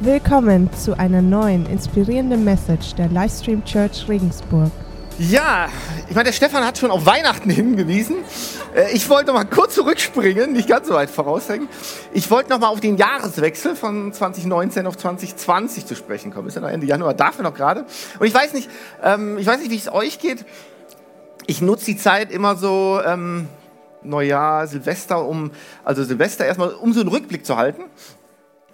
Willkommen zu einer neuen inspirierenden Message der Livestream Church Regensburg. Ja, ich meine, der Stefan hat schon auf Weihnachten hingewiesen. Äh, Ich wollte mal kurz zurückspringen, nicht ganz so weit voraushängen. Ich wollte noch mal auf den Jahreswechsel von 2019 auf 2020 zu sprechen kommen. Ist ja noch Ende Januar, darf er noch gerade. Und ich weiß nicht, ähm, ich weiß nicht, wie es euch geht. Ich nutze die Zeit immer so, ähm, Neujahr, Silvester, um, also Silvester erstmal, um so einen Rückblick zu halten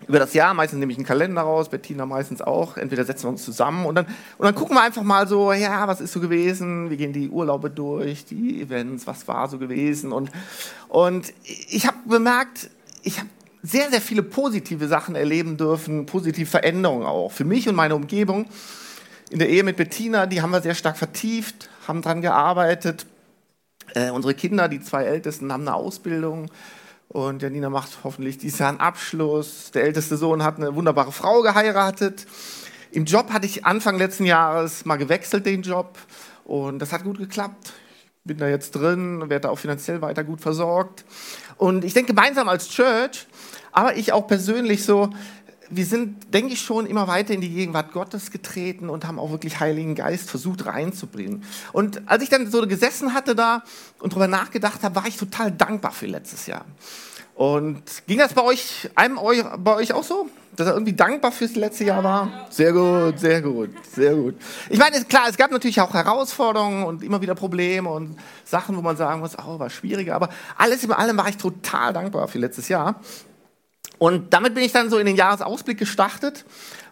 über das Jahr. Meistens nehme ich einen Kalender raus, Bettina meistens auch. Entweder setzen wir uns zusammen und dann, und dann gucken wir einfach mal so, ja, was ist so gewesen? Wir gehen die Urlaube durch, die Events, was war so gewesen? Und, und ich habe bemerkt, ich habe sehr, sehr viele positive Sachen erleben dürfen, positive Veränderungen auch für mich und meine Umgebung. In der Ehe mit Bettina, die haben wir sehr stark vertieft, haben dran gearbeitet. Äh, unsere Kinder, die zwei Ältesten, haben eine Ausbildung. Und Janina macht hoffentlich dieses Jahr einen Abschluss. Der älteste Sohn hat eine wunderbare Frau geheiratet. Im Job hatte ich Anfang letzten Jahres mal gewechselt, den Job. Und das hat gut geklappt. Ich bin da jetzt drin, werde da auch finanziell weiter gut versorgt. Und ich denke, gemeinsam als Church, aber ich auch persönlich so, wir sind, denke ich, schon immer weiter in die Gegenwart Gottes getreten und haben auch wirklich Heiligen Geist versucht reinzubringen. Und als ich dann so gesessen hatte da und darüber nachgedacht habe, war ich total dankbar für letztes Jahr. Und ging das bei euch, einem bei euch auch so? Dass er irgendwie dankbar fürs letzte Jahr war? Sehr gut, sehr gut, sehr gut. Ich meine, klar, es gab natürlich auch Herausforderungen und immer wieder Probleme und Sachen, wo man sagen muss, oh, war schwieriger. Aber alles in allem war ich total dankbar für letztes Jahr. Und damit bin ich dann so in den Jahresausblick gestartet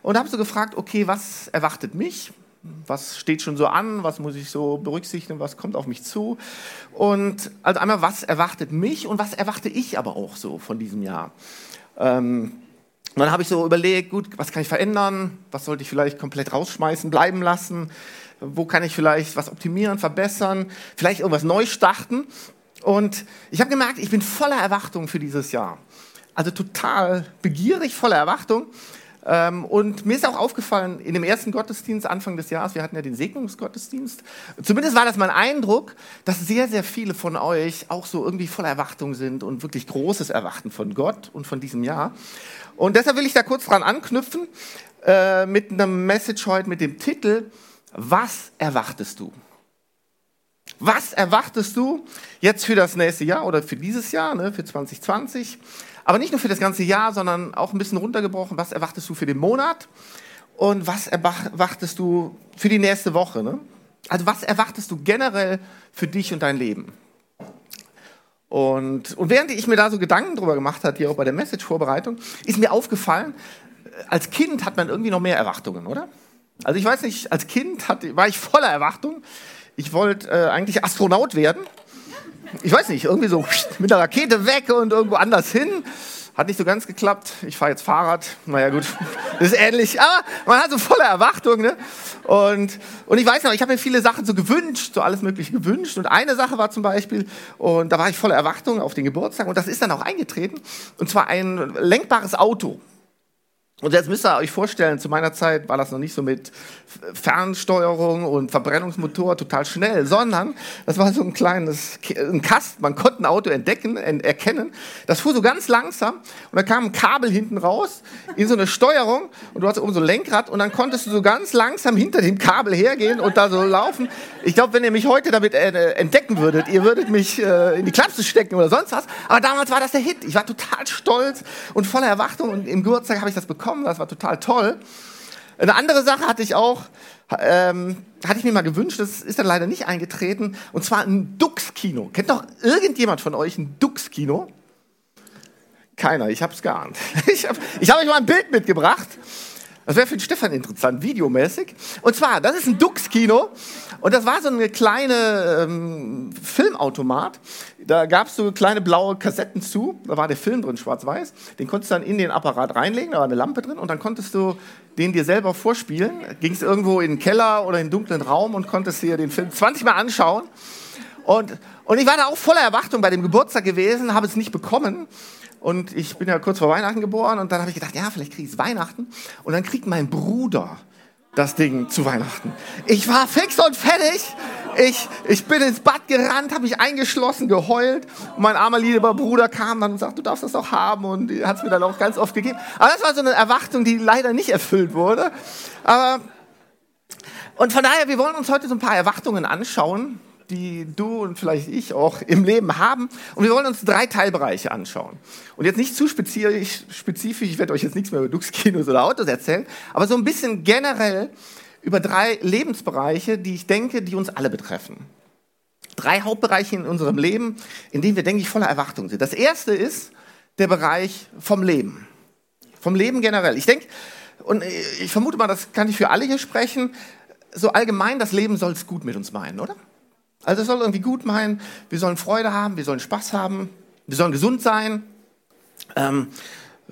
und habe so gefragt, okay, was erwartet mich? Was steht schon so an? Was muss ich so berücksichtigen? Was kommt auf mich zu? Und also einmal, was erwartet mich und was erwarte ich aber auch so von diesem Jahr? Ähm, und dann habe ich so überlegt, gut, was kann ich verändern? Was sollte ich vielleicht komplett rausschmeißen, bleiben lassen? Wo kann ich vielleicht was optimieren, verbessern? Vielleicht irgendwas neu starten? Und ich habe gemerkt, ich bin voller Erwartung für dieses Jahr also total begierig, voller Erwartung. Ähm, und mir ist auch aufgefallen, in dem ersten Gottesdienst Anfang des Jahres, wir hatten ja den Segnungsgottesdienst, zumindest war das mein Eindruck, dass sehr, sehr viele von euch auch so irgendwie voller Erwartung sind und wirklich großes Erwarten von Gott und von diesem Jahr. Und deshalb will ich da kurz dran anknüpfen äh, mit einem Message heute mit dem Titel, was erwartest du? Was erwartest du jetzt für das nächste Jahr oder für dieses Jahr, ne, für 2020? Aber nicht nur für das ganze Jahr, sondern auch ein bisschen runtergebrochen. Was erwartest du für den Monat? Und was erwartest du für die nächste Woche? Ne? Also was erwartest du generell für dich und dein Leben? Und, und während ich mir da so Gedanken drüber gemacht habe, hier auch bei der Message-Vorbereitung, ist mir aufgefallen, als Kind hat man irgendwie noch mehr Erwartungen, oder? Also ich weiß nicht, als Kind hat, war ich voller Erwartung. Ich wollte äh, eigentlich Astronaut werden ich weiß nicht, irgendwie so mit der Rakete weg und irgendwo anders hin. Hat nicht so ganz geklappt. Ich fahre jetzt Fahrrad. Naja, gut, das ist ähnlich. Aber man hat so volle Erwartung. Ne? Und, und ich weiß noch, ich habe mir viele Sachen so gewünscht, so alles Mögliche gewünscht. Und eine Sache war zum Beispiel, und da war ich voller Erwartung auf den Geburtstag. Und das ist dann auch eingetreten. Und zwar ein lenkbares Auto. Und jetzt müsst ihr euch vorstellen, zu meiner Zeit war das noch nicht so mit Fernsteuerung und Verbrennungsmotor total schnell, sondern das war so ein kleines ein Kasten. Man konnte ein Auto entdecken, erkennen. Das fuhr so ganz langsam und da kam ein Kabel hinten raus in so eine Steuerung und du hast oben so ein Lenkrad und dann konntest du so ganz langsam hinter dem Kabel hergehen und da so laufen. Ich glaube, wenn ihr mich heute damit äh, entdecken würdet, ihr würdet mich äh, in die Klapse stecken oder sonst was. Aber damals war das der Hit. Ich war total stolz und voller Erwartung und im Geburtstag habe ich das bekommen bekommen, das war total toll. Eine andere Sache hatte ich auch, ähm, hatte ich mir mal gewünscht, das ist dann leider nicht eingetreten, und zwar ein Dux-Kino. Kennt doch irgendjemand von euch ein Dux-Kino? Keiner, ich habe es geahnt. Ich habe ich hab euch mal ein Bild mitgebracht. Das wäre für den Stefan interessant, videomäßig. Und zwar, das ist ein Dux-Kino. Und das war so eine kleine ähm, Filmautomat. Da gab es so kleine blaue Kassetten zu. Da war der Film drin, schwarz-weiß. Den konntest du dann in den Apparat reinlegen. Da war eine Lampe drin. Und dann konntest du den dir selber vorspielen. Ging es irgendwo in den Keller oder in einen dunklen Raum und konntest dir den Film 20 Mal anschauen. Und, und ich war da auch voller Erwartung bei dem Geburtstag gewesen, habe es nicht bekommen. Und ich bin ja kurz vor Weihnachten geboren und dann habe ich gedacht, ja, vielleicht kriege ich es Weihnachten. Und dann kriegt mein Bruder das Ding zu Weihnachten. Ich war fix und fertig. Ich, ich bin ins Bad gerannt, habe mich eingeschlossen, geheult. Und mein armer lieber Bruder kam dann und sagte, du darfst das auch haben. Und hat es mir dann auch ganz oft gegeben. Aber das war so eine Erwartung, die leider nicht erfüllt wurde. Aber, und von daher, wir wollen uns heute so ein paar Erwartungen anschauen, die du und vielleicht ich auch im Leben haben. Und wir wollen uns drei Teilbereiche anschauen. Und jetzt nicht zu spezifisch, spezifisch ich werde euch jetzt nichts mehr über Dux-Kinos oder Autos erzählen, aber so ein bisschen generell über drei Lebensbereiche, die ich denke, die uns alle betreffen. Drei Hauptbereiche in unserem Leben, in denen wir, denke ich, voller Erwartung sind. Das erste ist der Bereich vom Leben. Vom Leben generell. Ich denke, und ich vermute mal, das kann ich für alle hier sprechen, so allgemein, das Leben soll es gut mit uns meinen, oder? Also es soll irgendwie gut meinen, wir sollen Freude haben, wir sollen Spaß haben, wir sollen gesund sein. Ähm,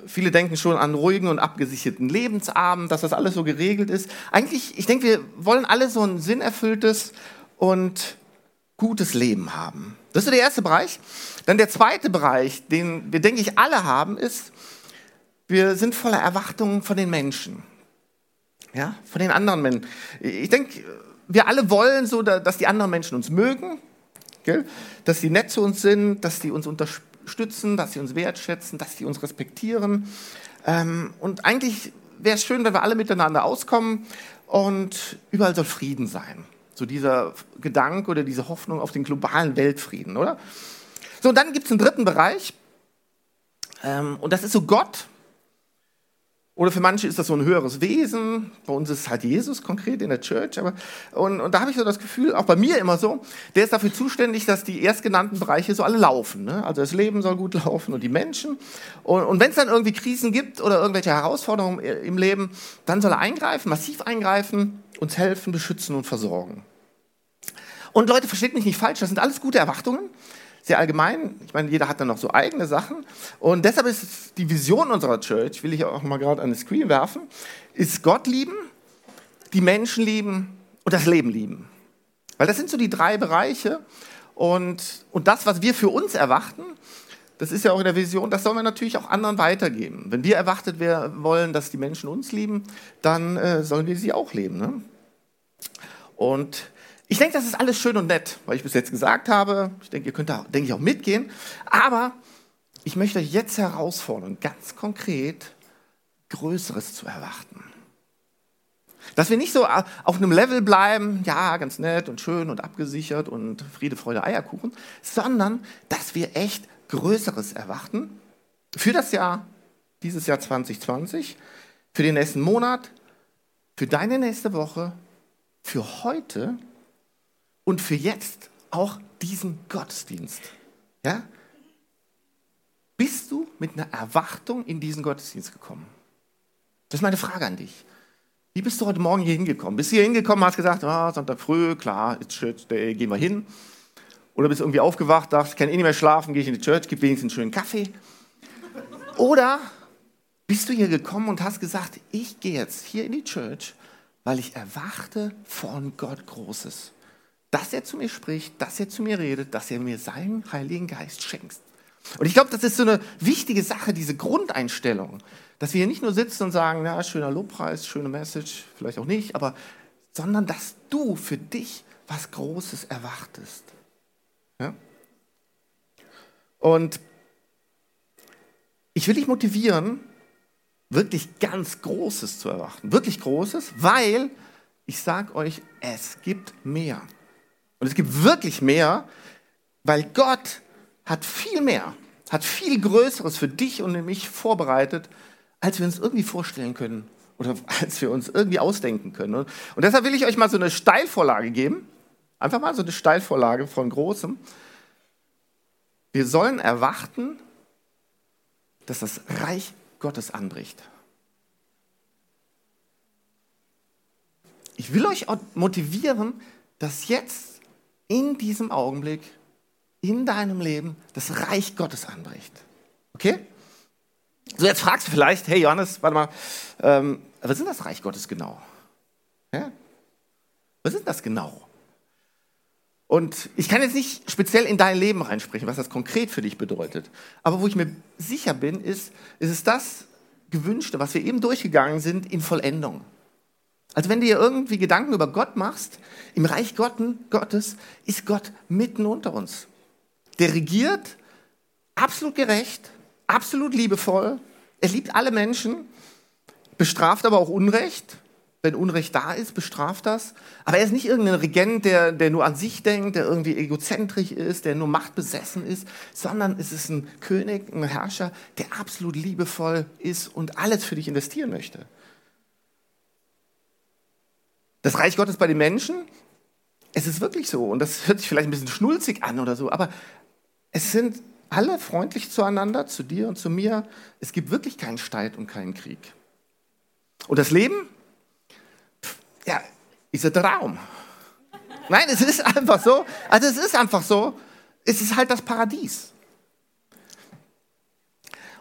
viele denken schon an ruhigen und abgesicherten Lebensabend, dass das alles so geregelt ist. Eigentlich, ich denke, wir wollen alle so ein sinnerfülltes und gutes Leben haben. Das ist der erste Bereich. Dann der zweite Bereich, den wir, denke ich, alle haben, ist, wir sind voller Erwartungen von den Menschen. Ja, von den anderen Menschen. Ich denke, wir alle wollen so, dass die anderen Menschen uns mögen, gell? dass sie nett zu uns sind, dass sie uns unterstützen, dass sie uns wertschätzen, dass sie uns respektieren. Ähm, und eigentlich wäre es schön, wenn wir alle miteinander auskommen und überall soll Frieden sein. So dieser Gedanke oder diese Hoffnung auf den globalen Weltfrieden, oder? So, und dann gibt es einen dritten Bereich. Ähm, und das ist so Gott, oder für manche ist das so ein höheres Wesen. Bei uns ist es halt Jesus konkret in der Church. Aber, und, und da habe ich so das Gefühl, auch bei mir immer so, der ist dafür zuständig, dass die erstgenannten Bereiche so alle laufen. Ne? Also das Leben soll gut laufen und die Menschen. Und, und wenn es dann irgendwie Krisen gibt oder irgendwelche Herausforderungen im Leben, dann soll er eingreifen, massiv eingreifen, uns helfen, beschützen und versorgen. Und Leute, versteht mich nicht falsch, das sind alles gute Erwartungen sehr allgemein. Ich meine, jeder hat dann noch so eigene Sachen. Und deshalb ist die Vision unserer Church, will ich auch mal gerade an den Screen werfen, ist Gott lieben, die Menschen lieben und das Leben lieben. Weil das sind so die drei Bereiche. Und, und das, was wir für uns erwarten, das ist ja auch in der Vision, das sollen wir natürlich auch anderen weitergeben. Wenn wir erwartet wollen, dass die Menschen uns lieben, dann äh, sollen wir sie auch lieben. Ne? Und ich denke, das ist alles schön und nett, weil ich bis jetzt gesagt habe. Ich denke, ihr könnt da, denke ich, auch mitgehen. Aber ich möchte euch jetzt herausfordern, ganz konkret Größeres zu erwarten. Dass wir nicht so auf einem Level bleiben, ja, ganz nett und schön und abgesichert und Friede, Freude, Eierkuchen, sondern dass wir echt Größeres erwarten für das Jahr, dieses Jahr 2020, für den nächsten Monat, für deine nächste Woche, für heute und für jetzt auch diesen Gottesdienst. Ja? Bist du mit einer Erwartung in diesen Gottesdienst gekommen? Das ist meine Frage an dich. Wie bist du heute Morgen hier hingekommen? Bist du hier hingekommen, hast gesagt, ah, Sonntag früh, klar, Church, gehen wir hin. Oder bist du irgendwie aufgewacht, dachtest, ich kann eh nicht mehr schlafen, gehe ich in die Church, gib wenigstens einen schönen Kaffee. Oder bist du hier gekommen und hast gesagt, ich gehe jetzt hier in die Church, weil ich erwarte von Gott Großes dass er zu mir spricht, dass er zu mir redet, dass er mir seinen Heiligen Geist schenkt. Und ich glaube, das ist so eine wichtige Sache, diese Grundeinstellung, dass wir hier nicht nur sitzen und sagen, ja, schöner Lobpreis, schöne Message, vielleicht auch nicht, aber sondern dass du für dich was Großes erwartest. Ja? Und ich will dich motivieren, wirklich ganz Großes zu erwarten, wirklich Großes, weil ich sage euch, es gibt mehr. Und es gibt wirklich mehr, weil Gott hat viel mehr, hat viel Größeres für dich und mich vorbereitet, als wir uns irgendwie vorstellen können oder als wir uns irgendwie ausdenken können. Und deshalb will ich euch mal so eine Steilvorlage geben. Einfach mal so eine Steilvorlage von Großem. Wir sollen erwarten, dass das Reich Gottes anbricht. Ich will euch motivieren, dass jetzt in diesem Augenblick in deinem Leben das Reich Gottes anbricht. Okay? So, jetzt fragst du vielleicht, hey Johannes, warte mal, ähm, was ist das Reich Gottes genau? Ja? Was ist das genau? Und ich kann jetzt nicht speziell in dein Leben reinsprechen, was das konkret für dich bedeutet. Aber wo ich mir sicher bin, ist, ist es das Gewünschte, was wir eben durchgegangen sind, in Vollendung. Also wenn du dir irgendwie Gedanken über Gott machst, im Reich Gottes ist Gott mitten unter uns. Der regiert absolut gerecht, absolut liebevoll. Er liebt alle Menschen, bestraft aber auch Unrecht. Wenn Unrecht da ist, bestraft das. Aber er ist nicht irgendein Regent, der, der nur an sich denkt, der irgendwie egozentrisch ist, der nur machtbesessen ist, sondern es ist ein König, ein Herrscher, der absolut liebevoll ist und alles für dich investieren möchte. Das Reich Gottes bei den Menschen, es ist wirklich so. Und das hört sich vielleicht ein bisschen schnulzig an oder so, aber es sind alle freundlich zueinander, zu dir und zu mir. Es gibt wirklich keinen Streit und keinen Krieg. Und das Leben, ja, ist ein Traum. Nein, es ist einfach so. Also es ist einfach so. Es ist halt das Paradies.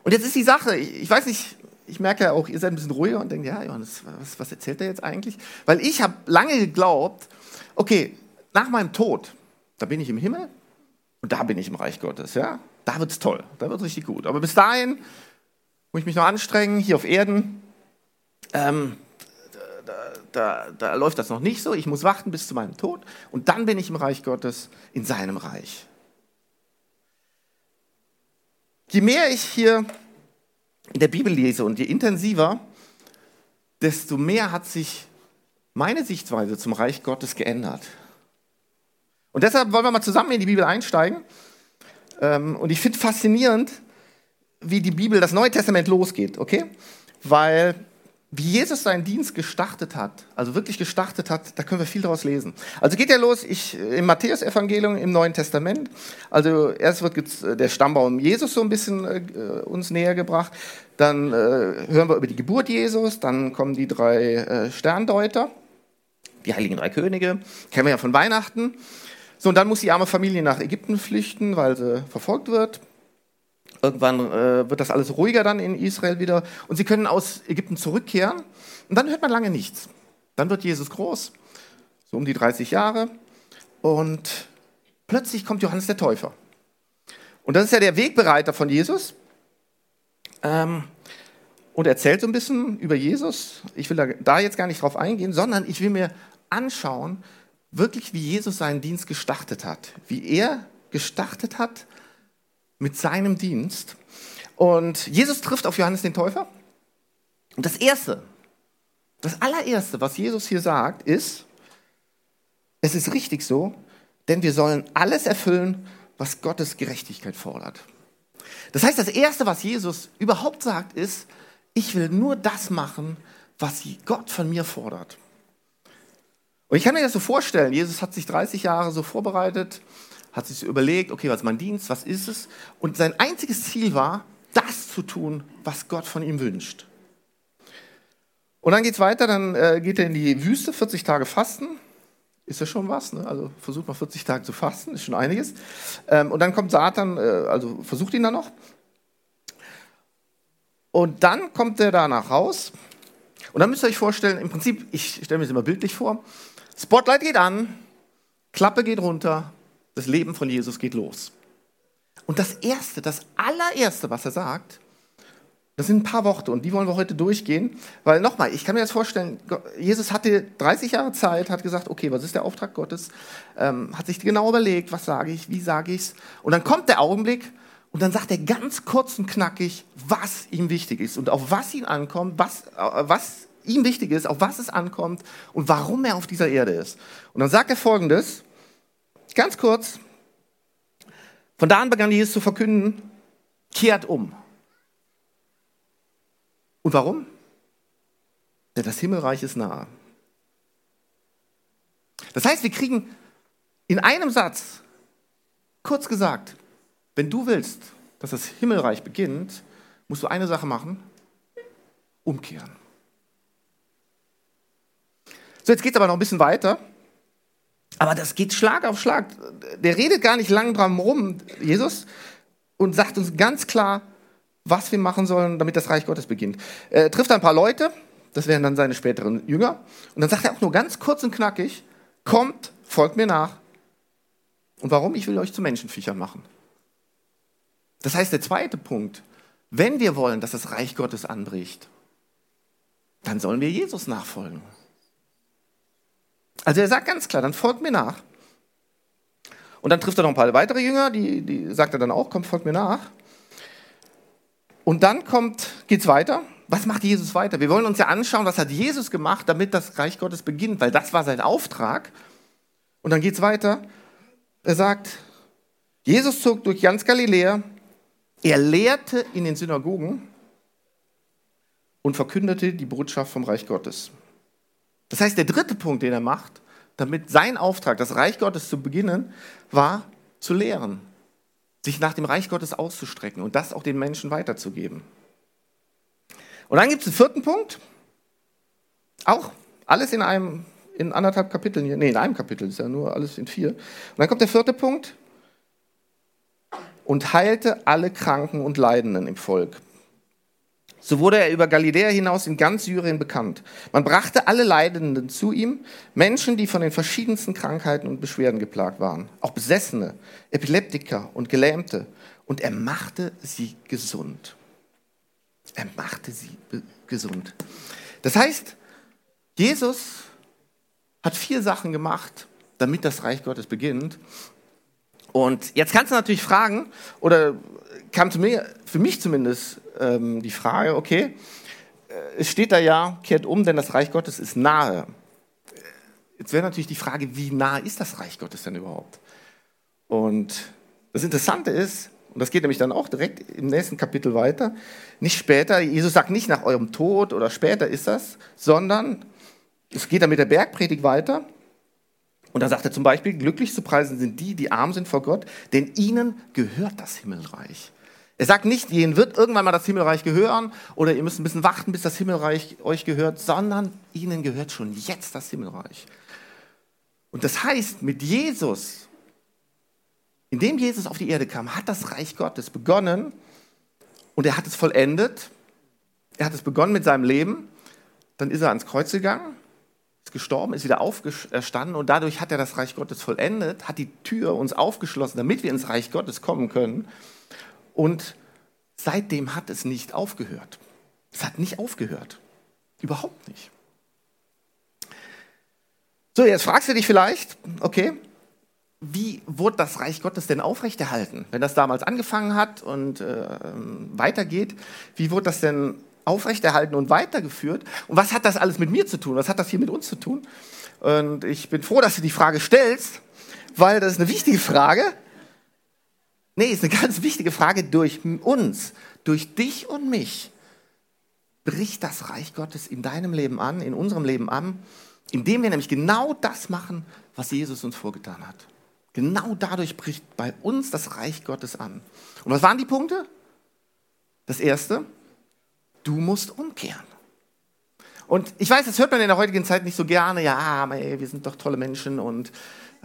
Und jetzt ist die Sache, ich weiß nicht, ich merke ja auch, ihr seid ein bisschen ruhiger und denkt, ja, Johannes, was, was erzählt er jetzt eigentlich? Weil ich habe lange geglaubt, okay, nach meinem Tod, da bin ich im Himmel und da bin ich im Reich Gottes, ja. Da wird es toll, da wird es richtig gut. Aber bis dahin muss ich mich noch anstrengen, hier auf Erden. Ähm, da, da, läuft das noch nicht so. Ich muss warten bis zu meinem Tod und dann bin ich im Reich Gottes, in seinem Reich. Je mehr ich hier der Bibel lese und je intensiver, desto mehr hat sich meine Sichtweise zum Reich Gottes geändert. Und deshalb wollen wir mal zusammen in die Bibel einsteigen. Ähm, und ich finde faszinierend, wie die Bibel, das Neue Testament losgeht, okay? Weil wie Jesus seinen Dienst gestartet hat, also wirklich gestartet hat, da können wir viel daraus lesen. Also geht ja los, ich, im Matthäus-Evangelium im Neuen Testament, also erst wird der Stammbaum Jesus so ein bisschen äh, uns näher gebracht, dann äh, hören wir über die Geburt Jesus, dann kommen die drei äh, Sterndeuter, die heiligen drei Könige, kennen wir ja von Weihnachten. So, und dann muss die arme Familie nach Ägypten flüchten, weil sie verfolgt wird. Irgendwann äh, wird das alles ruhiger dann in Israel wieder und sie können aus Ägypten zurückkehren und dann hört man lange nichts. Dann wird Jesus groß, so um die 30 Jahre und plötzlich kommt Johannes der Täufer. Und das ist ja der Wegbereiter von Jesus ähm, und erzählt so ein bisschen über Jesus. Ich will da, da jetzt gar nicht drauf eingehen, sondern ich will mir anschauen, wirklich wie Jesus seinen Dienst gestartet hat, wie er gestartet hat mit seinem Dienst. Und Jesus trifft auf Johannes den Täufer. Und das Erste, das allererste, was Jesus hier sagt, ist, es ist richtig so, denn wir sollen alles erfüllen, was Gottes Gerechtigkeit fordert. Das heißt, das Erste, was Jesus überhaupt sagt, ist, ich will nur das machen, was Gott von mir fordert. Und ich kann mir das so vorstellen, Jesus hat sich 30 Jahre so vorbereitet, hat sich überlegt, okay, was ist mein Dienst, was ist es? Und sein einziges Ziel war, das zu tun, was Gott von ihm wünscht. Und dann geht es weiter, dann äh, geht er in die Wüste, 40 Tage fasten. Ist ja schon was, ne? also versucht mal 40 Tage zu fasten, ist schon einiges. Ähm, und dann kommt Satan, äh, also versucht ihn dann noch. Und dann kommt er da nach Haus. Und dann müsst ihr euch vorstellen, im Prinzip, ich stelle mir das immer bildlich vor, Spotlight geht an, Klappe geht runter das Leben von Jesus geht los. Und das Erste, das allererste, was er sagt, das sind ein paar Worte und die wollen wir heute durchgehen, weil nochmal, ich kann mir das vorstellen, Jesus hatte 30 Jahre Zeit, hat gesagt, okay, was ist der Auftrag Gottes, ähm, hat sich genau überlegt, was sage ich, wie sage ich es und dann kommt der Augenblick und dann sagt er ganz kurz und knackig, was ihm wichtig ist und auf was ihn ankommt, was, äh, was ihm wichtig ist, auf was es ankommt und warum er auf dieser Erde ist. Und dann sagt er folgendes, Ganz kurz. Von da an begann Jesus zu verkünden, kehrt um. Und warum? Denn das Himmelreich ist nahe. Das heißt, wir kriegen in einem Satz, kurz gesagt, wenn du willst, dass das Himmelreich beginnt, musst du eine Sache machen, umkehren. So, jetzt geht es aber noch ein bisschen weiter. Aber das geht Schlag auf Schlag. Der redet gar nicht lang dran rum, Jesus, und sagt uns ganz klar, was wir machen sollen, damit das Reich Gottes beginnt. Er trifft ein paar Leute, das wären dann seine späteren Jünger, und dann sagt er auch nur ganz kurz und knackig, kommt, folgt mir nach. Und warum? Ich will euch zu Menschenviechern machen. Das heißt, der zweite Punkt, wenn wir wollen, dass das Reich Gottes anbricht, dann sollen wir Jesus nachfolgen. Also er sagt ganz klar, dann folgt mir nach. Und dann trifft er noch ein paar weitere Jünger, die, die sagt er dann auch, komm, folgt mir nach. Und dann kommt, geht's weiter. Was macht Jesus weiter? Wir wollen uns ja anschauen, was hat Jesus gemacht, damit das Reich Gottes beginnt, weil das war sein Auftrag. Und dann geht's weiter. Er sagt, Jesus zog durch ganz Galiläa, er lehrte in den Synagogen und verkündete die Botschaft vom Reich Gottes. Das heißt, der dritte Punkt, den er macht, damit sein Auftrag, das Reich Gottes zu beginnen, war zu lehren, sich nach dem Reich Gottes auszustrecken und das auch den Menschen weiterzugeben. Und dann gibt es einen vierten Punkt, auch alles in einem, in anderthalb Kapiteln hier, nee, in einem Kapitel, ist ja nur alles in vier. Und dann kommt der vierte Punkt, und heilte alle Kranken und Leidenden im Volk. So wurde er über Galiläa hinaus in ganz Syrien bekannt. Man brachte alle Leidenden zu ihm, Menschen, die von den verschiedensten Krankheiten und Beschwerden geplagt waren, auch Besessene, Epileptiker und Gelähmte. Und er machte sie gesund. Er machte sie gesund. Das heißt, Jesus hat vier Sachen gemacht, damit das Reich Gottes beginnt. Und jetzt kannst du natürlich fragen, oder kam zu mir, für mich zumindest, ähm, die Frage, okay, äh, es steht da ja, kehrt um, denn das Reich Gottes ist nahe. Jetzt wäre natürlich die Frage, wie nahe ist das Reich Gottes denn überhaupt? Und das Interessante ist, und das geht nämlich dann auch direkt im nächsten Kapitel weiter, nicht später, Jesus sagt nicht nach eurem Tod oder später ist das, sondern es geht dann mit der Bergpredigt weiter. Und da sagt er zum Beispiel, glücklich zu preisen sind die, die arm sind vor Gott, denn ihnen gehört das Himmelreich. Er sagt nicht, ihnen wird irgendwann mal das Himmelreich gehören oder ihr müsst ein bisschen warten, bis das Himmelreich euch gehört, sondern ihnen gehört schon jetzt das Himmelreich. Und das heißt, mit Jesus, indem Jesus auf die Erde kam, hat das Reich Gottes begonnen und er hat es vollendet. Er hat es begonnen mit seinem Leben, dann ist er ans Kreuz gegangen ist gestorben, ist wieder auferstanden und dadurch hat er das Reich Gottes vollendet, hat die Tür uns aufgeschlossen, damit wir ins Reich Gottes kommen können. Und seitdem hat es nicht aufgehört. Es hat nicht aufgehört. Überhaupt nicht. So, jetzt fragst du dich vielleicht, okay, wie wurde das Reich Gottes denn aufrechterhalten? Wenn das damals angefangen hat und äh, weitergeht, wie wurde das denn aufrechterhalten und weitergeführt. Und was hat das alles mit mir zu tun? Was hat das hier mit uns zu tun? Und ich bin froh, dass du die Frage stellst, weil das ist eine wichtige Frage. Nee, ist eine ganz wichtige Frage durch uns, durch dich und mich. Bricht das Reich Gottes in deinem Leben an, in unserem Leben an, indem wir nämlich genau das machen, was Jesus uns vorgetan hat. Genau dadurch bricht bei uns das Reich Gottes an. Und was waren die Punkte? Das erste, Du musst umkehren. Und ich weiß, das hört man in der heutigen Zeit nicht so gerne. Ja, ey, wir sind doch tolle Menschen und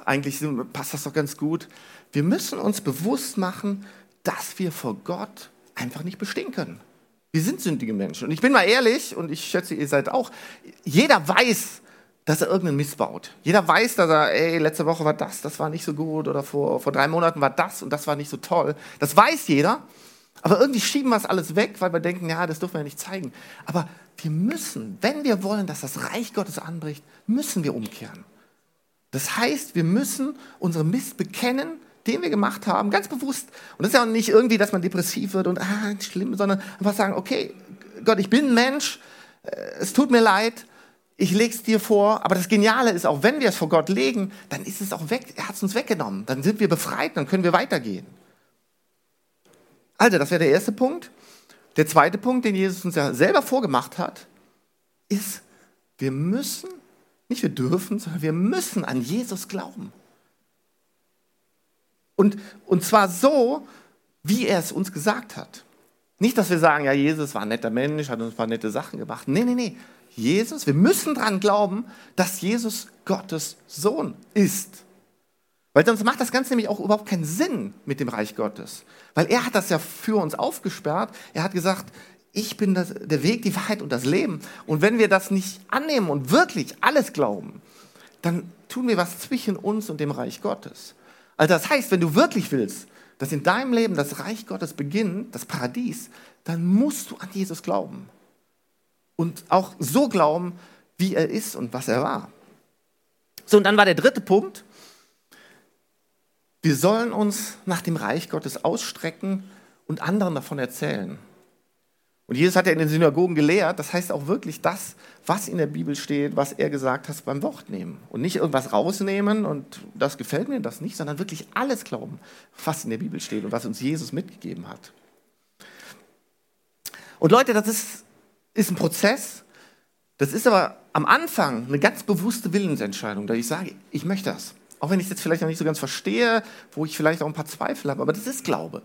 eigentlich passt das doch ganz gut. Wir müssen uns bewusst machen, dass wir vor Gott einfach nicht bestehen können. Wir sind sündige Menschen. Und ich bin mal ehrlich, und ich schätze, ihr seid auch, jeder weiß, dass er irgendeinen Mist baut. Jeder weiß, dass er, ey, letzte Woche war das, das war nicht so gut, oder vor, vor drei Monaten war das und das war nicht so toll. Das weiß jeder. Aber irgendwie schieben wir es alles weg, weil wir denken, ja, das dürfen wir nicht zeigen. Aber wir müssen, wenn wir wollen, dass das Reich Gottes anbricht, müssen wir umkehren. Das heißt, wir müssen unsere Mist bekennen, den wir gemacht haben, ganz bewusst. Und das ist ja auch nicht irgendwie, dass man depressiv wird und ah, schlimm, sondern einfach sagen, okay, Gott, ich bin ein Mensch, äh, es tut mir leid, ich lege es dir vor. Aber das Geniale ist, auch wenn wir es vor Gott legen, dann ist es auch weg, er hat es uns weggenommen. Dann sind wir befreit, dann können wir weitergehen. Also, das wäre der erste Punkt. Der zweite Punkt, den Jesus uns ja selber vorgemacht hat, ist, wir müssen, nicht wir dürfen, sondern wir müssen an Jesus glauben. Und, und zwar so, wie er es uns gesagt hat. Nicht, dass wir sagen, ja, Jesus war ein netter Mensch, hat uns ein paar nette Sachen gemacht. Nee, nee, nee. Jesus, wir müssen daran glauben, dass Jesus Gottes Sohn ist. Weil sonst macht das Ganze nämlich auch überhaupt keinen Sinn mit dem Reich Gottes. Weil er hat das ja für uns aufgesperrt. Er hat gesagt, ich bin das, der Weg, die Wahrheit und das Leben. Und wenn wir das nicht annehmen und wirklich alles glauben, dann tun wir was zwischen uns und dem Reich Gottes. Also das heißt, wenn du wirklich willst, dass in deinem Leben das Reich Gottes beginnt, das Paradies, dann musst du an Jesus glauben. Und auch so glauben, wie er ist und was er war. So, und dann war der dritte Punkt. Wir sollen uns nach dem Reich Gottes ausstrecken und anderen davon erzählen. Und Jesus hat ja in den Synagogen gelehrt, das heißt auch wirklich das, was in der Bibel steht, was er gesagt hat, beim Wort nehmen. Und nicht irgendwas rausnehmen und das gefällt mir, das nicht, sondern wirklich alles glauben, was in der Bibel steht und was uns Jesus mitgegeben hat. Und Leute, das ist, ist ein Prozess, das ist aber am Anfang eine ganz bewusste Willensentscheidung, da ich sage, ich möchte das. Auch wenn ich jetzt vielleicht noch nicht so ganz verstehe, wo ich vielleicht auch ein paar Zweifel habe, aber das ist Glaube.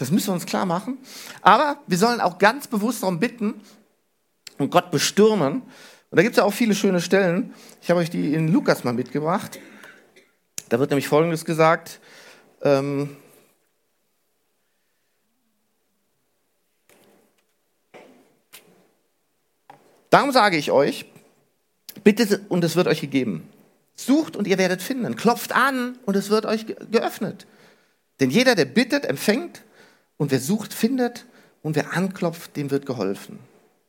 Das müssen wir uns klar machen. Aber wir sollen auch ganz bewusst darum bitten und Gott bestürmen. Und da gibt es ja auch viele schöne Stellen. Ich habe euch die in Lukas mal mitgebracht. Da wird nämlich Folgendes gesagt. Ähm, Darum sage ich euch, bittet und es wird euch gegeben. Sucht und ihr werdet finden. Klopft an und es wird euch geöffnet. Denn jeder, der bittet, empfängt und wer sucht, findet. Und wer anklopft, dem wird geholfen.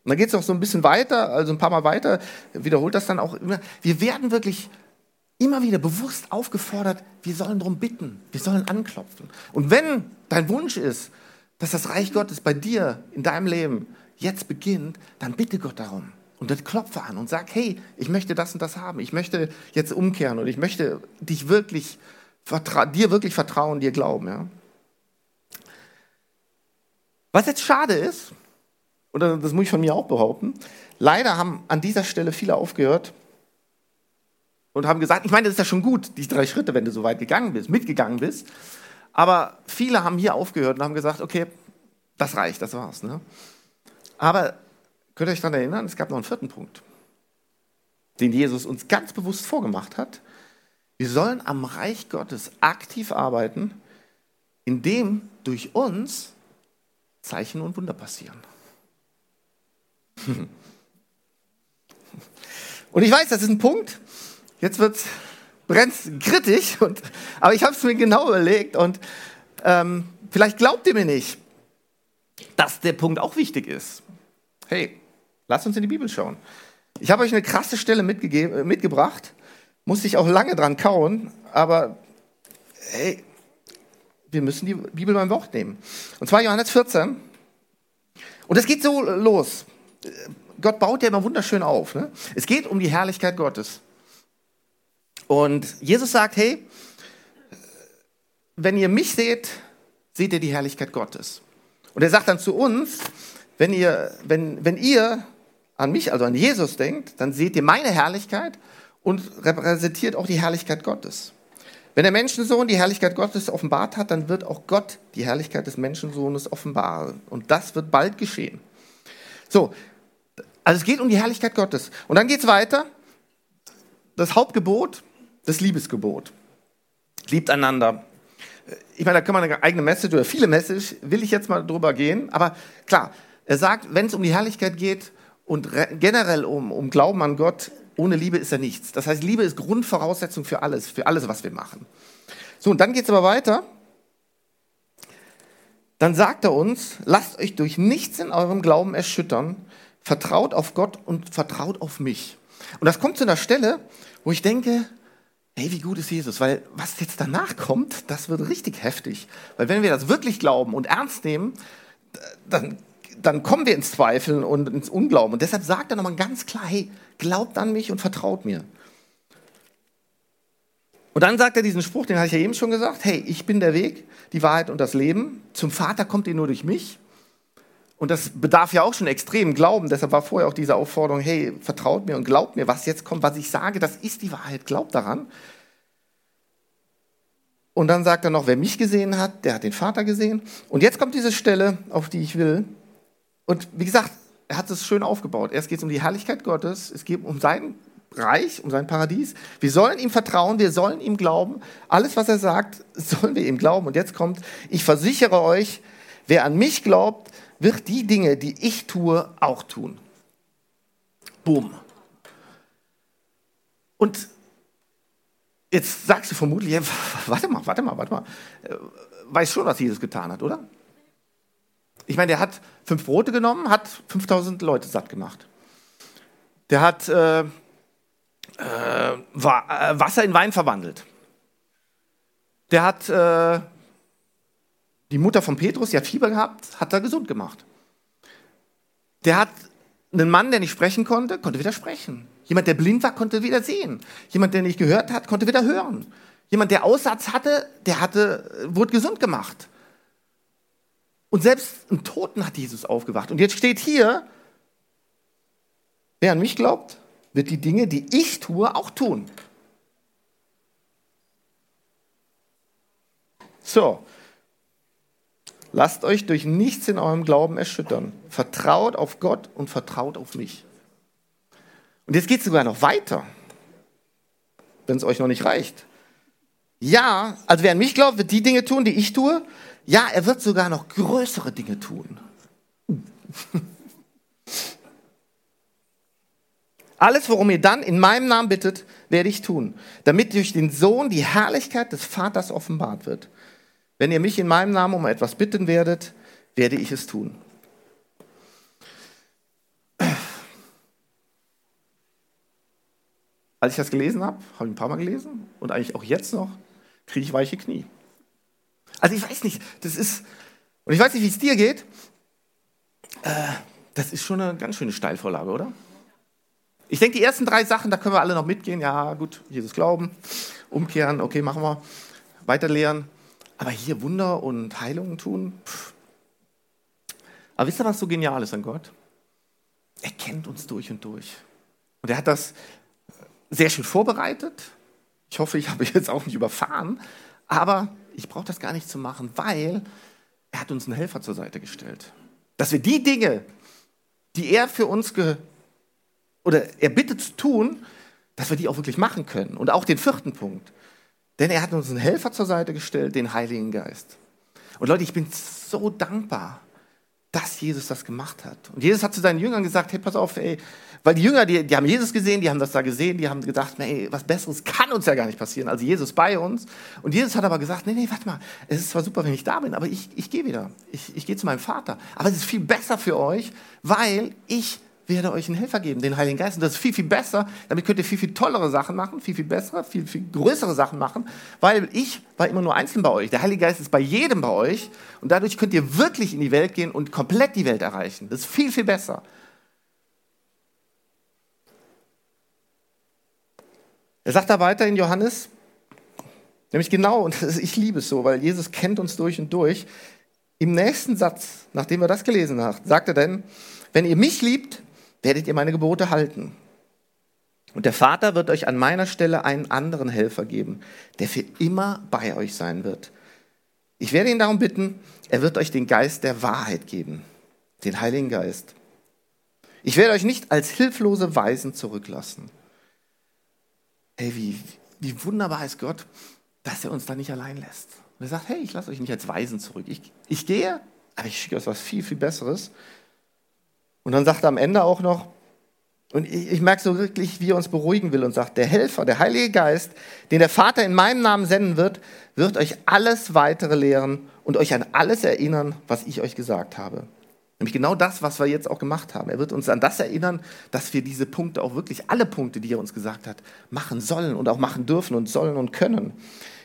Und dann geht es auch so ein bisschen weiter, also ein paar Mal weiter, wiederholt das dann auch immer. Wir werden wirklich immer wieder bewusst aufgefordert, wir sollen darum bitten, wir sollen anklopfen. Und wenn dein Wunsch ist, dass das Reich Gottes bei dir in deinem Leben jetzt beginnt, dann bitte Gott darum. Und dann klopfe an und sag, hey, ich möchte das und das haben. Ich möchte jetzt umkehren und ich möchte dich wirklich, dir wirklich vertrauen, dir glauben. Ja? Was jetzt schade ist, oder das muss ich von mir auch behaupten, leider haben an dieser Stelle viele aufgehört und haben gesagt, ich meine, das ist ja schon gut, die drei Schritte, wenn du so weit gegangen bist, mitgegangen bist. Aber viele haben hier aufgehört und haben gesagt, okay, das reicht, das war's. Ne? Aber könnt ihr euch daran erinnern, es gab noch einen vierten Punkt, den Jesus uns ganz bewusst vorgemacht hat. Wir sollen am Reich Gottes aktiv arbeiten, indem durch uns Zeichen und Wunder passieren. Und ich weiß, das ist ein Punkt, jetzt wird es kritisch, und, aber ich habe es mir genau überlegt und ähm, vielleicht glaubt ihr mir nicht, dass der Punkt auch wichtig ist. Hey, lasst uns in die Bibel schauen. Ich habe euch eine krasse Stelle mitgebracht, musste ich auch lange dran kauen, aber hey, wir müssen die Bibel beim Wort nehmen. Und zwar Johannes 14. Und es geht so los. Gott baut ja immer wunderschön auf. Ne? Es geht um die Herrlichkeit Gottes. Und Jesus sagt, hey, wenn ihr mich seht, seht ihr die Herrlichkeit Gottes. Und er sagt dann zu uns, wenn ihr, wenn, wenn ihr an mich, also an Jesus denkt, dann seht ihr meine Herrlichkeit und repräsentiert auch die Herrlichkeit Gottes. Wenn der Menschensohn die Herrlichkeit Gottes offenbart hat, dann wird auch Gott die Herrlichkeit des Menschensohnes offenbaren. Und das wird bald geschehen. So, also es geht um die Herrlichkeit Gottes. Und dann geht es weiter. Das Hauptgebot, das Liebesgebot. Liebt einander. Ich meine, da kann man eine eigene Message oder viele Message, will ich jetzt mal drüber gehen. Aber klar, er sagt, wenn es um die Herrlichkeit geht und generell um, um Glauben an Gott, ohne Liebe ist er nichts. Das heißt, Liebe ist Grundvoraussetzung für alles, für alles, was wir machen. So, und dann geht es aber weiter. Dann sagt er uns, lasst euch durch nichts in eurem Glauben erschüttern, vertraut auf Gott und vertraut auf mich. Und das kommt zu einer Stelle, wo ich denke, hey, wie gut ist Jesus? Weil was jetzt danach kommt, das wird richtig heftig. Weil wenn wir das wirklich glauben und ernst nehmen, dann dann kommen wir ins Zweifeln und ins Unglauben. Und deshalb sagt er nochmal ganz klar, hey, glaubt an mich und vertraut mir. Und dann sagt er diesen Spruch, den hatte ich ja eben schon gesagt, hey, ich bin der Weg, die Wahrheit und das Leben. Zum Vater kommt ihr nur durch mich. Und das bedarf ja auch schon extrem Glauben. Deshalb war vorher auch diese Aufforderung, hey, vertraut mir und glaubt mir, was jetzt kommt, was ich sage, das ist die Wahrheit, glaubt daran. Und dann sagt er noch, wer mich gesehen hat, der hat den Vater gesehen. Und jetzt kommt diese Stelle, auf die ich will. Und wie gesagt, er hat es schön aufgebaut. Erst geht es um die Herrlichkeit Gottes, es geht um sein Reich, um sein Paradies. Wir sollen ihm vertrauen, wir sollen ihm glauben. Alles, was er sagt, sollen wir ihm glauben. Und jetzt kommt, ich versichere euch, wer an mich glaubt, wird die Dinge, die ich tue, auch tun. Boom. Und jetzt sagst du vermutlich, warte mal, warte mal, warte mal. Äh, weiß schon, was Jesus getan hat, oder? Ich meine, der hat fünf Brote genommen, hat 5000 Leute satt gemacht. Der hat äh, äh, Wasser in Wein verwandelt. Der hat äh, die Mutter von Petrus, die hat Fieber gehabt, hat er gesund gemacht. Der hat einen Mann, der nicht sprechen konnte, konnte wieder sprechen. Jemand, der blind war, konnte wieder sehen. Jemand, der nicht gehört hat, konnte wieder hören. Jemand, der Aussatz hatte, der hatte, wurde gesund gemacht. Und selbst ein Toten hat Jesus aufgewacht. Und jetzt steht hier, wer an mich glaubt, wird die Dinge, die ich tue, auch tun. So, lasst euch durch nichts in eurem Glauben erschüttern. Vertraut auf Gott und vertraut auf mich. Und jetzt geht es sogar noch weiter, wenn es euch noch nicht reicht. Ja, also wer an mich glaubt, wird die Dinge tun, die ich tue. Ja, er wird sogar noch größere Dinge tun. Alles, worum ihr dann in meinem Namen bittet, werde ich tun, damit durch den Sohn die Herrlichkeit des Vaters offenbart wird. Wenn ihr mich in meinem Namen um etwas bitten werdet, werde ich es tun. Als ich das gelesen habe, habe ich ein paar Mal gelesen und eigentlich auch jetzt noch, kriege ich weiche Knie. Also ich weiß nicht, das ist, und ich weiß nicht, wie es dir geht, äh, das ist schon eine ganz schöne Steilvorlage, oder? Ich denke, die ersten drei Sachen, da können wir alle noch mitgehen. Ja, gut, Jesus glauben, umkehren, okay, machen wir, weiterlehren. Aber hier Wunder und Heilungen tun, pff. Aber wisst ihr, was so genial ist an Gott? Er kennt uns durch und durch. Und er hat das sehr schön vorbereitet. Ich hoffe, ich habe jetzt auch nicht überfahren. Aber ich brauche das gar nicht zu machen, weil er hat uns einen Helfer zur Seite gestellt. Dass wir die Dinge, die er für uns ge oder er bittet zu tun, dass wir die auch wirklich machen können. Und auch den vierten Punkt. Denn er hat uns einen Helfer zur Seite gestellt, den Heiligen Geist. Und Leute, ich bin so dankbar, dass Jesus das gemacht hat. Und Jesus hat zu seinen Jüngern gesagt, hey, pass auf, ey, weil die Jünger, die, die haben Jesus gesehen, die haben das da gesehen, die haben gedacht, ey, was Besseres kann uns ja gar nicht passieren, also Jesus bei uns. Und Jesus hat aber gesagt, nee, nee, warte mal, es ist zwar super, wenn ich da bin, aber ich, ich gehe wieder, ich, ich gehe zu meinem Vater. Aber es ist viel besser für euch, weil ich werde euch einen Helfer geben, den Heiligen Geist. Und das ist viel, viel besser. Damit könnt ihr viel, viel tollere Sachen machen, viel, viel bessere, viel, viel größere Sachen machen, weil ich war immer nur einzeln bei euch. Der Heilige Geist ist bei jedem bei euch. Und dadurch könnt ihr wirklich in die Welt gehen und komplett die Welt erreichen. Das ist viel, viel besser. Er sagt da weiter in Johannes, nämlich genau, und ich liebe es so, weil Jesus kennt uns durch und durch. Im nächsten Satz, nachdem er das gelesen hat, sagt er denn, wenn ihr mich liebt, werdet ihr meine Gebote halten. Und der Vater wird euch an meiner Stelle einen anderen Helfer geben, der für immer bei euch sein wird. Ich werde ihn darum bitten, er wird euch den Geist der Wahrheit geben, den Heiligen Geist. Ich werde euch nicht als hilflose Weisen zurücklassen. Hey, wie, wie wunderbar ist Gott, dass er uns da nicht allein lässt. Und er sagt, hey, ich lasse euch nicht als Weisen zurück. Ich, ich gehe, aber ich schicke euch was viel, viel Besseres. Und dann sagt er am Ende auch noch, und ich, ich merke so wirklich, wie er uns beruhigen will und sagt, der Helfer, der Heilige Geist, den der Vater in meinem Namen senden wird, wird euch alles weitere lehren und euch an alles erinnern, was ich euch gesagt habe. Nämlich genau das, was wir jetzt auch gemacht haben. Er wird uns an das erinnern, dass wir diese Punkte auch wirklich, alle Punkte, die er uns gesagt hat, machen sollen und auch machen dürfen und sollen und können.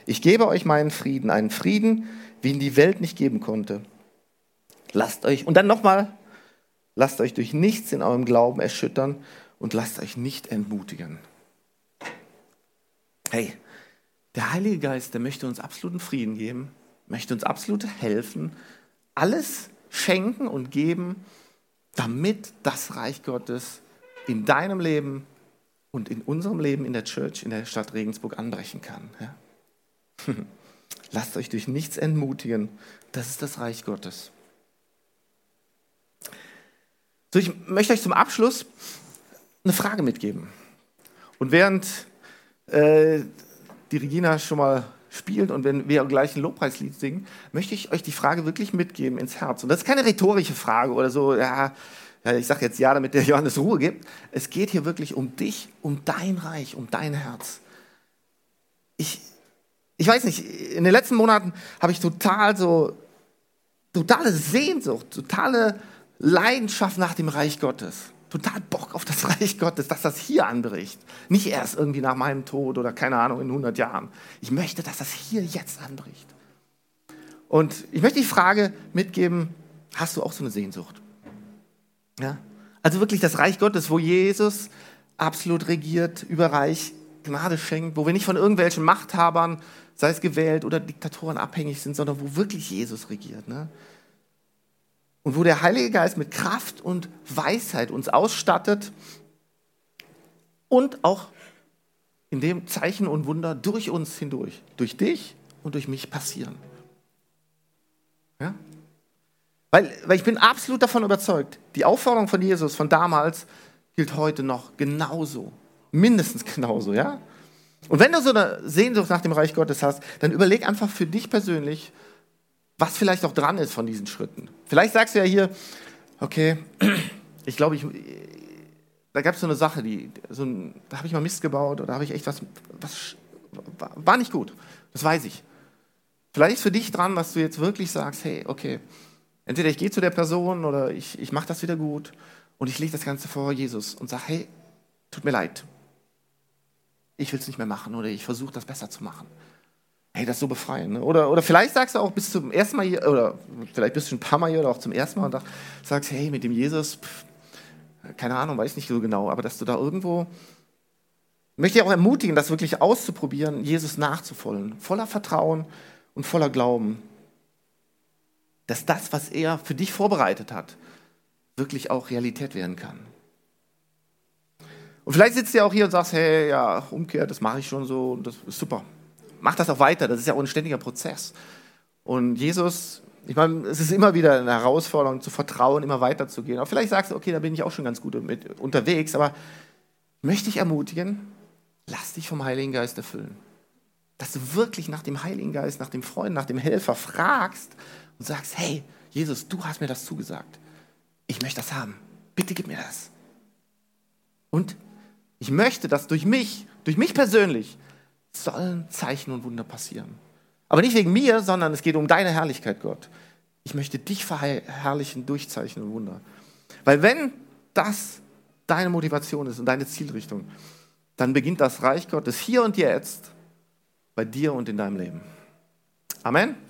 Ich gebe euch meinen Frieden, einen Frieden, wie ihn die Welt nicht geben konnte. Lasst euch, und dann nochmal Lasst euch durch nichts in eurem Glauben erschüttern und lasst euch nicht entmutigen. Hey, der Heilige Geist, der möchte uns absoluten Frieden geben, möchte uns absolut helfen, alles schenken und geben, damit das Reich Gottes in deinem Leben und in unserem Leben in der Church, in der Stadt Regensburg anbrechen kann. Ja? Lasst euch durch nichts entmutigen. Das ist das Reich Gottes. So, ich möchte euch zum Abschluss eine Frage mitgeben. Und während äh, die Regina schon mal spielt und wenn wir gleich ein Lobpreislied singen, möchte ich euch die Frage wirklich mitgeben ins Herz. Und das ist keine rhetorische Frage oder so, ja, ich sage jetzt ja, damit der Johannes Ruhe gibt. Es geht hier wirklich um dich, um dein Reich, um dein Herz. Ich, ich weiß nicht, in den letzten Monaten habe ich total so, totale Sehnsucht, totale Leidenschaft nach dem Reich Gottes. Total Bock auf das Reich Gottes, dass das hier anbricht. Nicht erst irgendwie nach meinem Tod oder keine Ahnung in 100 Jahren. Ich möchte, dass das hier jetzt anbricht. Und ich möchte die Frage mitgeben, hast du auch so eine Sehnsucht? Ja? Also wirklich das Reich Gottes, wo Jesus absolut regiert, überreich Gnade schenkt, wo wir nicht von irgendwelchen Machthabern, sei es gewählt oder Diktatoren abhängig sind, sondern wo wirklich Jesus regiert. Ne? Und wo der Heilige Geist mit Kraft und Weisheit uns ausstattet und auch in dem Zeichen und Wunder durch uns hindurch, durch dich und durch mich passieren. Ja? Weil, weil ich bin absolut davon überzeugt, die Aufforderung von Jesus von damals gilt heute noch genauso. Mindestens genauso, ja? Und wenn du so eine Sehnsucht nach dem Reich Gottes hast, dann überleg einfach für dich persönlich, was vielleicht auch dran ist von diesen Schritten. Vielleicht sagst du ja hier, okay, ich glaube, ich, da gab es so eine Sache, die, so ein, da habe ich mal Mist gebaut oder habe ich echt was, was war nicht gut. Das weiß ich. Vielleicht ist für dich dran, dass du jetzt wirklich sagst, hey, okay, entweder ich gehe zu der Person oder ich, ich mache das wieder gut und ich lege das Ganze vor Jesus und sage, hey, tut mir leid, ich will es nicht mehr machen oder ich versuche das besser zu machen. Hey, das ist so befreiend. Ne? Oder, oder vielleicht sagst du auch bis zum ersten Mal hier, oder vielleicht bist du ein paar Mal hier oder auch zum ersten Mal und sagst, hey, mit dem Jesus, pff, keine Ahnung, weiß nicht so genau, aber dass du da irgendwo, möchte ich auch ermutigen, das wirklich auszuprobieren, Jesus nachzufolgen, voller Vertrauen und voller Glauben, dass das, was er für dich vorbereitet hat, wirklich auch Realität werden kann. Und vielleicht sitzt du ja auch hier und sagst, hey, ja, Umkehr, das mache ich schon so und das ist super. Mach das auch weiter, das ist ja auch ein ständiger Prozess. Und Jesus, ich meine, es ist immer wieder eine Herausforderung, zu vertrauen, immer weiterzugehen. Aber vielleicht sagst du, okay, da bin ich auch schon ganz gut mit unterwegs, aber möchte ich ermutigen, lass dich vom Heiligen Geist erfüllen. Dass du wirklich nach dem Heiligen Geist, nach dem Freund, nach dem Helfer fragst und sagst, hey, Jesus, du hast mir das zugesagt. Ich möchte das haben. Bitte gib mir das. Und ich möchte, dass durch mich, durch mich persönlich, sollen Zeichen und Wunder passieren. Aber nicht wegen mir, sondern es geht um deine Herrlichkeit, Gott. Ich möchte dich verherrlichen durch Zeichen und Wunder. Weil wenn das deine Motivation ist und deine Zielrichtung, dann beginnt das Reich Gottes hier und jetzt bei dir und in deinem Leben. Amen.